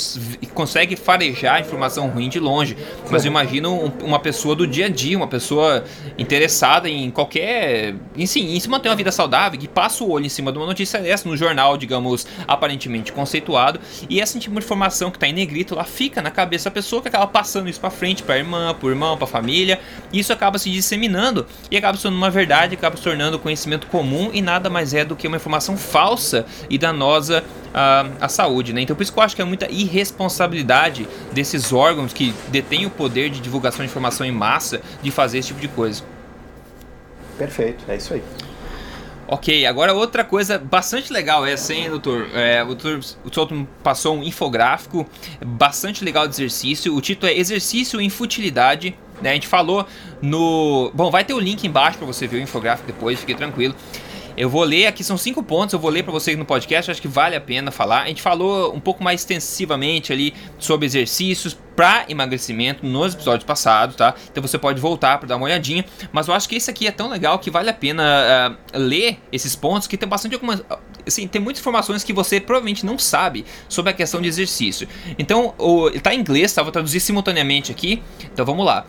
consegue farejar informação ruim de longe. Mas eu imagino uma pessoa do dia a dia, uma pessoa interessada em qualquer. Em, sim, em se manter uma vida saudável, que passa o olho em cima de uma notícia dessa, no jornal, digamos, aparentemente conceituado, e essa tipo de informação que está em negrito lá fica na cabeça da pessoa que acaba passando isso para frente, para irmã, para irmão, para família, e isso acaba se disseminando e acaba se tornando uma verdade, acaba se tornando conhecimento comum e nada mais é do que uma informação falsa e danosa a, a saúde, né? Então por isso que eu acho que é muita irresponsabilidade desses órgãos que detêm o poder de divulgação de informação em massa de fazer esse tipo de coisa. Perfeito, é isso aí. Ok, agora outra coisa bastante legal essa, hein, doutor? É, o doutor o Souto passou um infográfico bastante legal de exercício. O título é Exercício em Futilidade. Né? A gente falou no. Bom, vai ter o link embaixo para você ver o infográfico depois, fique tranquilo. Eu vou ler, aqui são cinco pontos, eu vou ler para vocês no podcast, acho que vale a pena falar. A gente falou um pouco mais extensivamente ali sobre exercícios para emagrecimento nos episódios passados, tá? Então você pode voltar para dar uma olhadinha, mas eu acho que esse aqui é tão legal que vale a pena uh, ler esses pontos que tem bastante algumas assim, tem muitas informações que você provavelmente não sabe sobre a questão de exercício. Então, o, tá em inglês, tá? Vou traduzir simultaneamente aqui. Então vamos lá.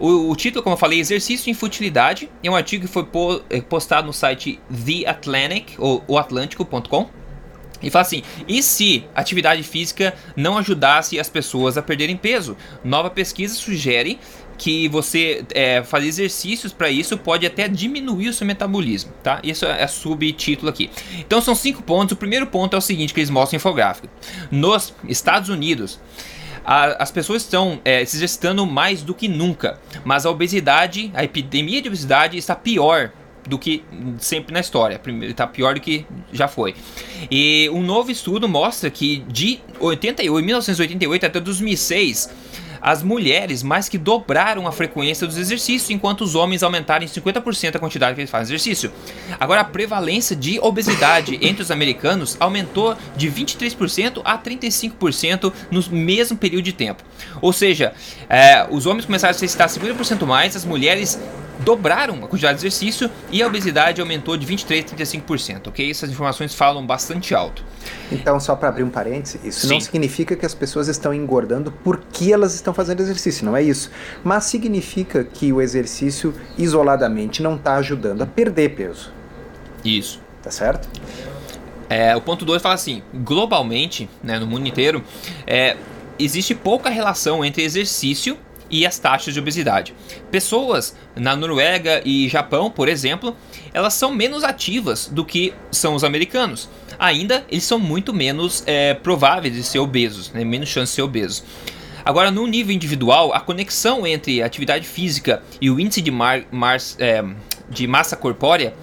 O, o, título, como eu falei, Exercício em Futilidade, é um artigo que foi é, postado no site The Atlantic, ou oatlântico.com. E fala assim: e se atividade física não ajudasse as pessoas a perderem peso? Nova pesquisa sugere que você é, fazer exercícios para isso pode até diminuir o seu metabolismo, tá? Isso é, é subtítulo aqui. Então são cinco pontos. O primeiro ponto é o seguinte que eles mostram em infográfico. Nos Estados Unidos, a, as pessoas estão é, se exercitando mais do que nunca, mas a obesidade, a epidemia de obesidade está pior do que sempre na história. Está pior do que já foi. E um novo estudo mostra que de 88, 1988 até 2006 as mulheres mais que dobraram a frequência dos exercícios, enquanto os homens aumentaram em 50% a quantidade que eles fazem exercício. Agora, a prevalência de obesidade (laughs) entre os americanos aumentou de 23% a 35% no mesmo período de tempo. Ou seja, é, os homens começaram a se exercitar 50% mais, as mulheres dobraram a quantidade de exercício e a obesidade aumentou de 23% a 35%, ok? Essas informações falam bastante alto. Então, só para abrir um parêntese, isso Sim. não significa que as pessoas estão engordando porque elas estão fazendo exercício, não é isso. Mas significa que o exercício isoladamente não está ajudando a perder peso. Isso. Tá certo? É, o ponto 2 fala assim: globalmente, né, no mundo inteiro, é, existe pouca relação entre exercício e as taxas de obesidade. Pessoas na Noruega e Japão, por exemplo, elas são menos ativas do que são os americanos. Ainda, eles são muito menos é, prováveis de ser obesos, né? menos chance de ser obesos. Agora, no nível individual, a conexão entre atividade física e o índice de, mar, mar, é, de massa corpórea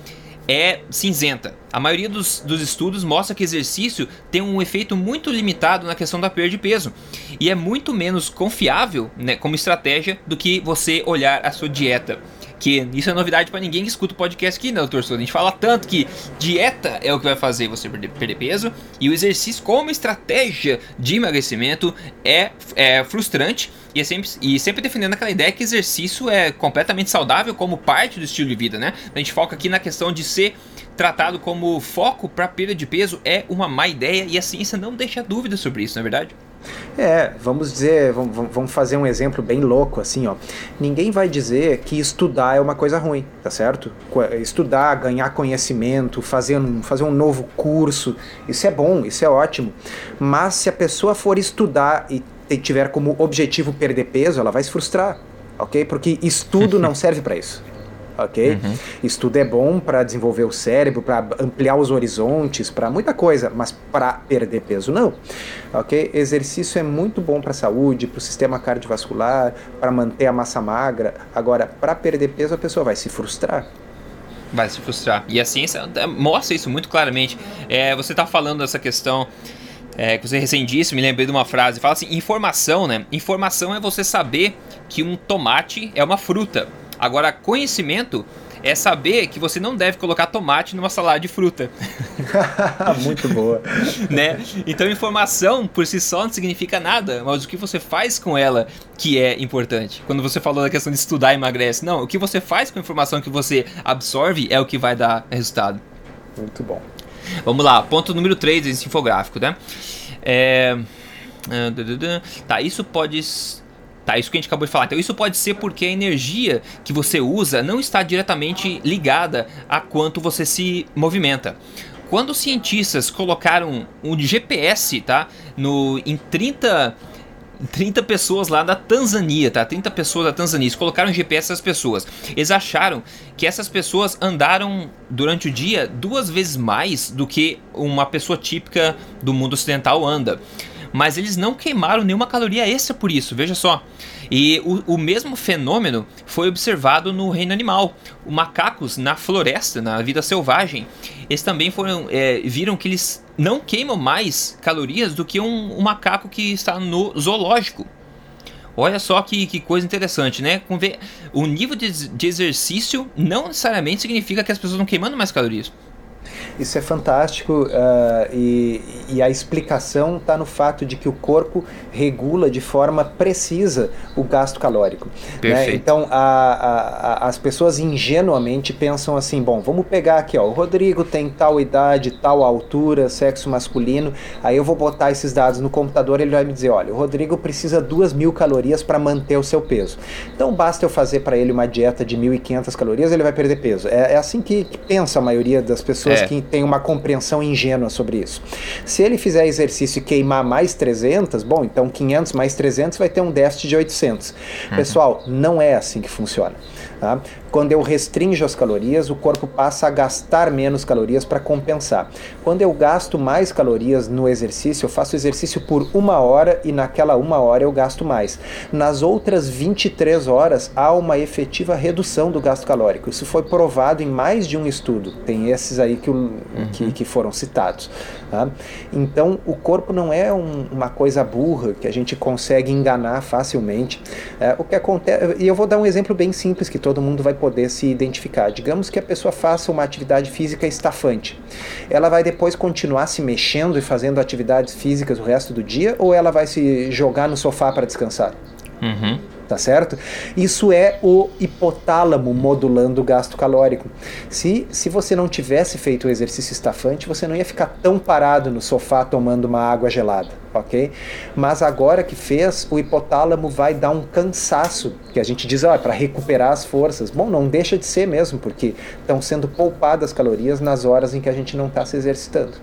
é cinzenta. A maioria dos, dos, estudos mostra que exercício tem um efeito muito limitado na questão da perda de peso e é muito menos confiável né, como estratégia do que você olhar a sua dieta que isso é novidade para ninguém que escuta o podcast aqui, né, doutor Souza? A gente fala tanto que dieta é o que vai fazer você perder, peso e o exercício como estratégia de emagrecimento é, é frustrante e, é sempre, e sempre defendendo aquela ideia que exercício é completamente saudável como parte do estilo de vida, né? A gente foca aqui na questão de ser tratado como foco para perda de peso é uma má ideia e a ciência não deixa dúvida sobre isso, não é verdade? É, vamos dizer, vamos fazer um exemplo bem louco assim, ó. Ninguém vai dizer que estudar é uma coisa ruim, tá certo? Estudar, ganhar conhecimento, fazer um, fazer um novo curso, isso é bom, isso é ótimo. Mas se a pessoa for estudar e tiver como objetivo perder peso, ela vai se frustrar, ok? Porque estudo não (laughs) serve para isso ok? Uhum. Estudo é bom para desenvolver o cérebro, para ampliar os horizontes, para muita coisa, mas para perder peso não, ok? Exercício é muito bom para a saúde, para o sistema cardiovascular, para manter a massa magra. Agora, para perder peso a pessoa vai se frustrar. Vai se frustrar. E a ciência é, mostra isso muito claramente. É, você está falando dessa questão é, que você recém disse, me lembrei de uma frase, fala assim, informação, né? Informação é você saber que um tomate é uma fruta. Agora, conhecimento é saber que você não deve colocar tomate numa salada de fruta. (laughs) Muito boa. (laughs) né? Então informação por si só não significa nada, mas o que você faz com ela que é importante. Quando você falou da questão de estudar emagrece, não, o que você faz com a informação que você absorve é o que vai dar resultado. Muito bom. Vamos lá, ponto número 3 desse infográfico, né? É... Tá, isso pode Tá, isso que a gente acabou de falar. Então, isso pode ser porque a energia que você usa não está diretamente ligada a quanto você se movimenta. Quando os cientistas colocaram um GPS, tá, no em 30 30 pessoas lá da Tanzânia, tá? 30 pessoas da Tanzânia. Eles colocaram GPS essas pessoas. Eles acharam que essas pessoas andaram durante o dia duas vezes mais do que uma pessoa típica do mundo ocidental anda mas eles não queimaram nenhuma caloria extra por isso, veja só. E o, o mesmo fenômeno foi observado no reino animal. Os macacos na floresta, na vida selvagem, eles também foram é, viram que eles não queimam mais calorias do que um, um macaco que está no zoológico. Olha só que, que coisa interessante, né? O nível de, de exercício não necessariamente significa que as pessoas estão queimando mais calorias. Isso é fantástico uh, e, e, a explicação está no fato de que o corpo regula de forma precisa o gasto calórico. Né? Então, a, a, a, as pessoas ingenuamente pensam assim: bom, vamos pegar aqui, ó, o Rodrigo tem tal idade, tal altura, sexo masculino, aí eu vou botar esses dados no computador ele vai me dizer: olha, o Rodrigo precisa duas mil calorias para manter o seu peso. Então, basta eu fazer para ele uma dieta de 1.500 calorias, ele vai perder peso. É, é assim que, que pensa a maioria das pessoas é. que tem uma compreensão ingênua sobre isso. Se ele fizer exercício e queimar mais 300, bom, então 500 mais 300 vai ter um déficit de 800. Uhum. Pessoal, não é assim que funciona. Tá? Quando eu restringo as calorias, o corpo passa a gastar menos calorias para compensar. Quando eu gasto mais calorias no exercício, eu faço exercício por uma hora e naquela uma hora eu gasto mais. Nas outras 23 horas, há uma efetiva redução do gasto calórico. Isso foi provado em mais de um estudo. Tem esses aí que, uhum. que, que, foram citados. Tá? Então, o corpo não é um, uma coisa burra que a gente consegue enganar facilmente. É, o que acontece, e eu vou dar um exemplo bem simples que todo mundo vai poder se identificar. Digamos que a pessoa faça uma atividade física estafante. Ela vai depois continuar se mexendo e fazendo atividades físicas o resto do dia ou ela vai se jogar no sofá para descansar? Uhum tá certo? Isso é o hipotálamo modulando o gasto calórico. Se, se você não tivesse feito o exercício estafante, você não ia ficar tão parado no sofá tomando uma água gelada, ok? Mas agora que fez, o hipotálamo vai dar um cansaço, que a gente diz, ó, é para recuperar as forças. Bom, não deixa de ser mesmo, porque estão sendo poupadas calorias nas horas em que a gente não está se exercitando.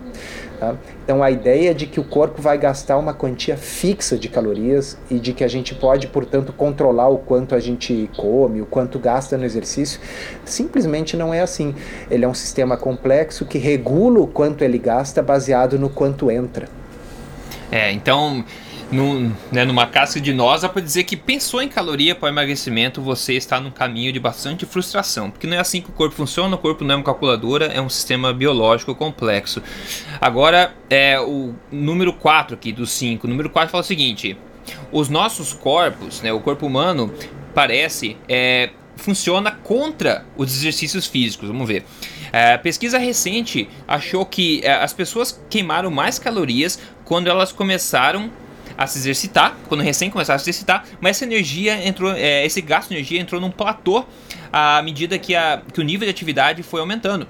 Tá? Então a ideia de que o corpo vai gastar uma quantia fixa de calorias e de que a gente pode, portanto, controlar o quanto a gente come, o quanto gasta no exercício, simplesmente não é assim. Ele é um sistema complexo que regula o quanto ele gasta baseado no quanto entra. É, então num, né, numa casca de noza para dizer que pensou em caloria para emagrecimento, você está num caminho de bastante frustração, porque não é assim que o corpo funciona, o corpo não é uma calculadora, é um sistema biológico complexo. Agora, é o número 4 aqui dos 5, o número 4 fala o seguinte: os nossos corpos, né, o corpo humano parece é, funciona contra os exercícios físicos. Vamos ver. É, pesquisa recente achou que é, as pessoas queimaram mais calorias quando elas começaram a se exercitar, quando recém começaram a se exercitar, mas essa energia entrou, é, esse gasto de energia entrou num platô à medida que, a, que o nível de atividade foi aumentando.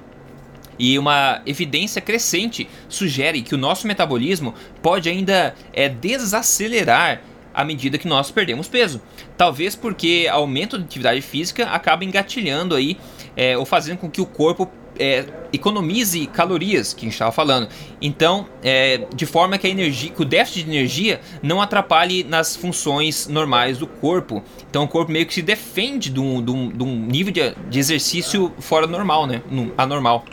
E uma evidência crescente sugere que o nosso metabolismo pode ainda é, desacelerar à medida que nós perdemos peso. Talvez porque aumento de atividade física acaba engatilhando aí, é, ou fazendo com que o corpo é, economize calorias que a gente estava falando. Então, é, de forma que a energia, que o déficit de energia não atrapalhe nas funções normais do corpo. Então, o corpo meio que se defende de um, de um, de um nível de, de, exercício fora normal, né? Anormal.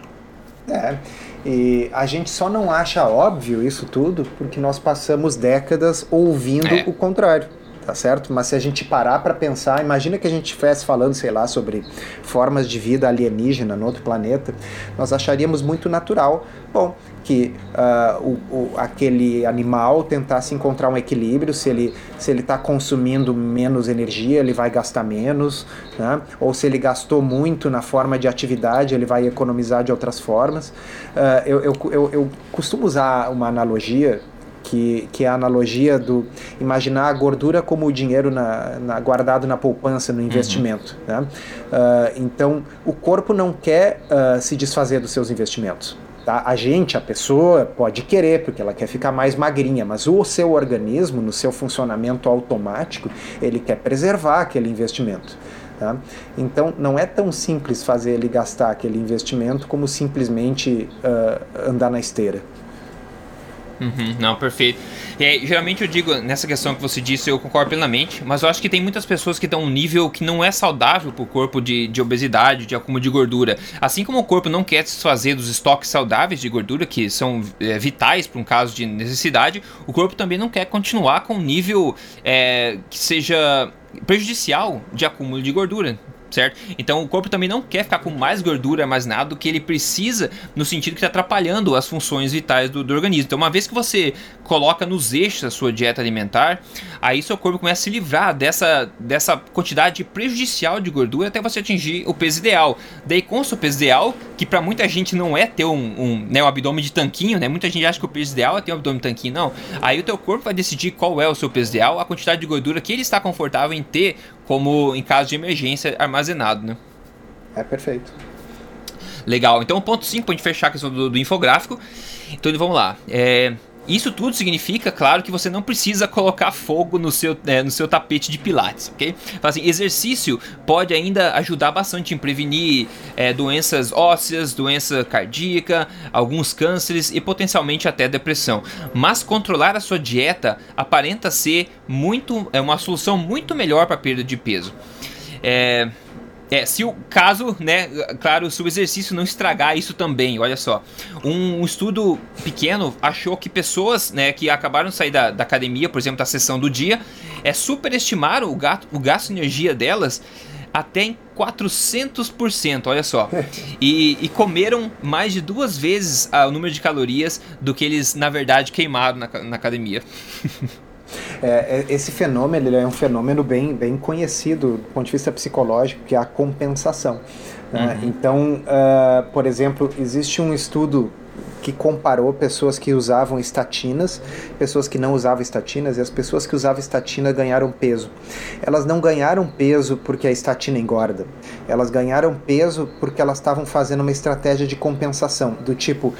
É. E a gente só não acha óbvio isso tudo porque nós passamos décadas ouvindo é. o contrário. Tá certo? Mas se a gente parar para pensar, imagina que a gente estivesse falando, sei lá, sobre formas de vida alienígena no outro planeta, nós acharíamos muito natural, bom, que uh, o, o, aquele animal tentasse encontrar um equilíbrio, se ele se ele está consumindo menos energia, ele vai gastar menos, né? ou se ele gastou muito na forma de atividade, ele vai economizar de outras formas. Uh, eu, eu, eu, eu costumo usar uma analogia que, que é a analogia do imaginar a gordura como o dinheiro na, na guardado na poupança, no investimento. Uhum. Né? Uh, então, o corpo não quer uh, se desfazer dos seus investimentos. Tá? A gente, a pessoa, pode querer, porque ela quer ficar mais magrinha, mas o seu organismo, no seu funcionamento automático, ele quer preservar aquele investimento. Tá? Então, não é tão simples fazer ele gastar aquele investimento como simplesmente uh, andar na esteira. Uhum, não, perfeito. É, geralmente eu digo, nessa questão que você disse, eu concordo plenamente, mas eu acho que tem muitas pessoas que estão um nível que não é saudável para o corpo de, de obesidade, de acúmulo de gordura. Assim como o corpo não quer se desfazer dos estoques saudáveis de gordura, que são é, vitais para um caso de necessidade, o corpo também não quer continuar com um nível é, que seja prejudicial de acúmulo de gordura certo? Então o corpo também não quer ficar com mais gordura armazenada do que ele precisa, no sentido que está atrapalhando as funções vitais do, do, organismo. Então, uma vez que você coloca nos eixos a sua dieta alimentar, aí seu corpo começa a se livrar dessa, dessa quantidade prejudicial de gordura até você atingir o peso ideal. Daí, com o seu peso ideal, que para muita gente não é ter um, um, né, um abdômen de tanquinho, né? Muita gente acha que o peso ideal é ter um abdômen de tanquinho, não. Aí o teu corpo vai decidir qual é o seu peso ideal, a quantidade de gordura que ele está confortável em ter como em caso de emergência armazenado, né? É perfeito. Legal. Então, ponto 5, para a gente fechar a questão do, do infográfico. Então, vamos lá. É, isso tudo significa, claro, que você não precisa colocar fogo no seu, é, no seu tapete de pilates, ok? Então, assim, exercício pode ainda ajudar bastante em prevenir é, doenças ósseas, doença cardíaca, alguns cânceres e potencialmente até depressão. Mas controlar a sua dieta aparenta ser muito, é uma solução muito melhor para perda de peso. É, é, se o caso, né, claro, se o exercício não estragar isso também, olha só. Um, um estudo pequeno achou que pessoas, né, que acabaram de sair da, da academia, por exemplo, da sessão do dia, é, superestimaram o, gato, o gasto de energia delas até em 400%, olha só. (laughs) E, e, comeram mais de duas vezes o número de calorias do que eles, na verdade, queimaram na, na academia. (laughs) É, é, esse fenômeno ele é um fenômeno bem, bem conhecido do ponto de vista psicológico, que é a compensação. Né? Uhum. Então, uh, por exemplo, existe um estudo que comparou pessoas que usavam estatinas, pessoas que não usavam estatinas, e as pessoas que usavam estatina ganharam peso. Elas não ganharam peso porque a estatina engorda, elas ganharam peso porque elas estavam fazendo uma estratégia de compensação, do tipo,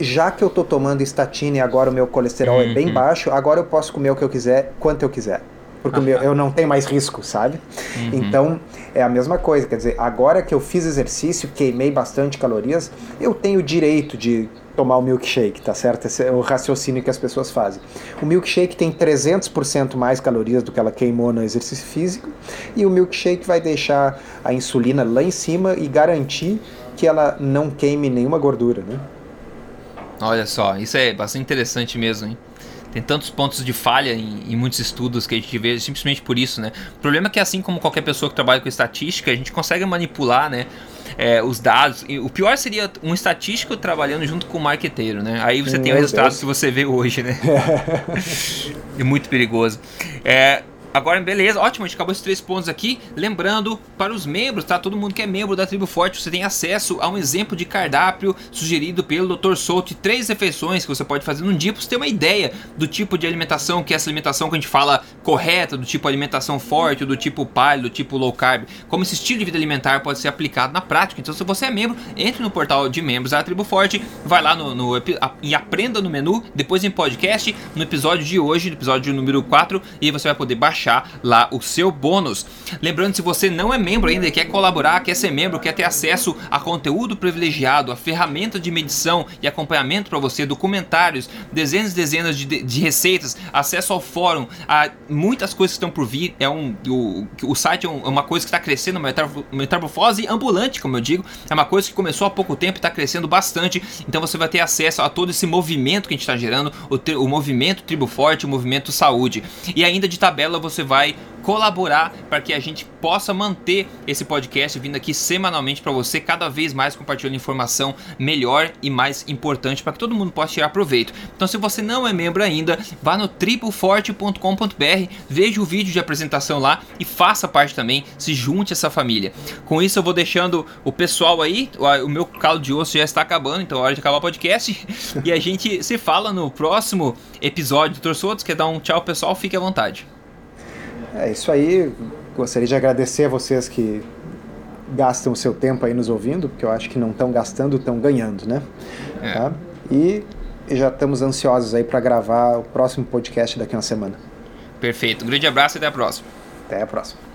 já que eu tô tomando estatina e agora o meu colesterol uhum. é bem uhum. baixo, agora eu posso comer o que eu quiser, quanto eu quiser. Porque meu, eu não tenho mais risco, sabe? Uhum. Então, é a mesma coisa. Quer dizer, agora que eu fiz exercício, queimei bastante calorias, eu tenho o direito de tomar o milkshake, tá certo? Esse é o raciocínio que as pessoas fazem. O milkshake tem 300% mais calorias do que ela queimou no exercício físico, e o milkshake vai deixar a insulina lá em cima e garantir que ela não queime nenhuma gordura, né? Olha só, isso é bastante interessante mesmo, hein? Tem tantos pontos de falha em, em, muitos estudos que a gente vê simplesmente por isso, né? O problema é que assim como qualquer pessoa que trabalha com estatística, a gente consegue manipular, né? É, os dados. E o pior seria um estatístico trabalhando junto com o marqueteiro, né? Aí você Meu tem o resultado Deus. que você vê hoje, né? (laughs) é muito perigoso. É, Agora, beleza, ótimo, a gente acabou esses três pontos aqui. Lembrando, para os membros, tá? Todo mundo que é membro da Tribo Forte, você tem acesso a um exemplo de cardápio sugerido pelo Dr. Souto. Três refeições que você pode fazer num dia para você ter uma ideia do tipo de alimentação, que é essa alimentação que a gente fala correta, do tipo alimentação forte, do tipo paleo, do tipo low carb. Como esse estilo de vida alimentar pode ser aplicado na prática. Então, se você é membro, entre no portal de membros da Tribo Forte, vai lá no, no e aprenda no menu, depois em podcast, no episódio de hoje, no episódio número 4, e você vai poder baixar achar lá o seu bônus. Lembrando, se você não é membro ainda e quer colaborar, quer ser membro, quer ter acesso a conteúdo privilegiado, a ferramenta de medição e acompanhamento para você, documentários, dezenas e dezenas de, de, receitas, acesso ao fórum, a muitas coisas que estão por vir. É um, o, o site é, é uma coisa que está crescendo, uma metamorfose ambulante, como eu digo. É uma coisa que começou há pouco tempo e está crescendo bastante. Então você vai ter acesso a todo esse movimento que a gente está gerando, o, o movimento Tribo Forte, o movimento Saúde. E ainda de tabela você você vai colaborar para que a gente possa manter esse podcast vindo aqui semanalmente para você, cada vez mais compartilhando informação melhor e mais importante para que todo mundo possa tirar proveito. Então, se você não é membro ainda, vá no tripleforte.com.br, veja o vídeo de apresentação lá e faça parte também, se junte a essa família. Com isso, eu vou deixando o pessoal aí, o meu caldo de osso já está acabando, então é hora de acabar o podcast. (laughs) e a gente se fala no próximo episódio. Doutor Soutos, quer dar um tchau pessoal? Fique à vontade. É isso aí. Gostaria de agradecer a vocês que gastam o seu tempo aí nos ouvindo, porque eu acho que não estão gastando, estão ganhando, né? É. Tá? E já estamos ansiosos aí para gravar o próximo podcast daqui a uma semana. Perfeito. Um grande abraço e até a próxima. Até a próxima.